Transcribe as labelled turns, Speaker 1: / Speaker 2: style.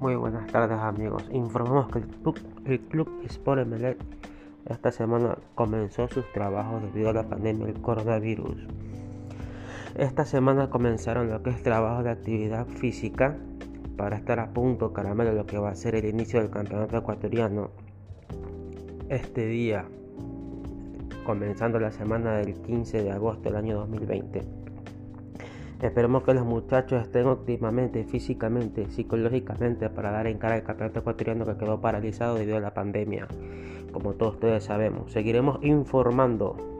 Speaker 1: buenas tardes amigos. Informamos que el club, el club Sport Emelec esta semana comenzó sus trabajos debido a la pandemia del coronavirus. Esta semana comenzaron lo que es trabajo de actividad física para estar a punto caramelo lo que va a ser el inicio del campeonato ecuatoriano. Este día, comenzando la semana del 15 de agosto del año 2020. Esperemos que los muchachos estén óptimamente, físicamente, psicológicamente para dar en cara al campeonato ecuatoriano que quedó paralizado debido a la pandemia. Como todos ustedes sabemos, seguiremos informando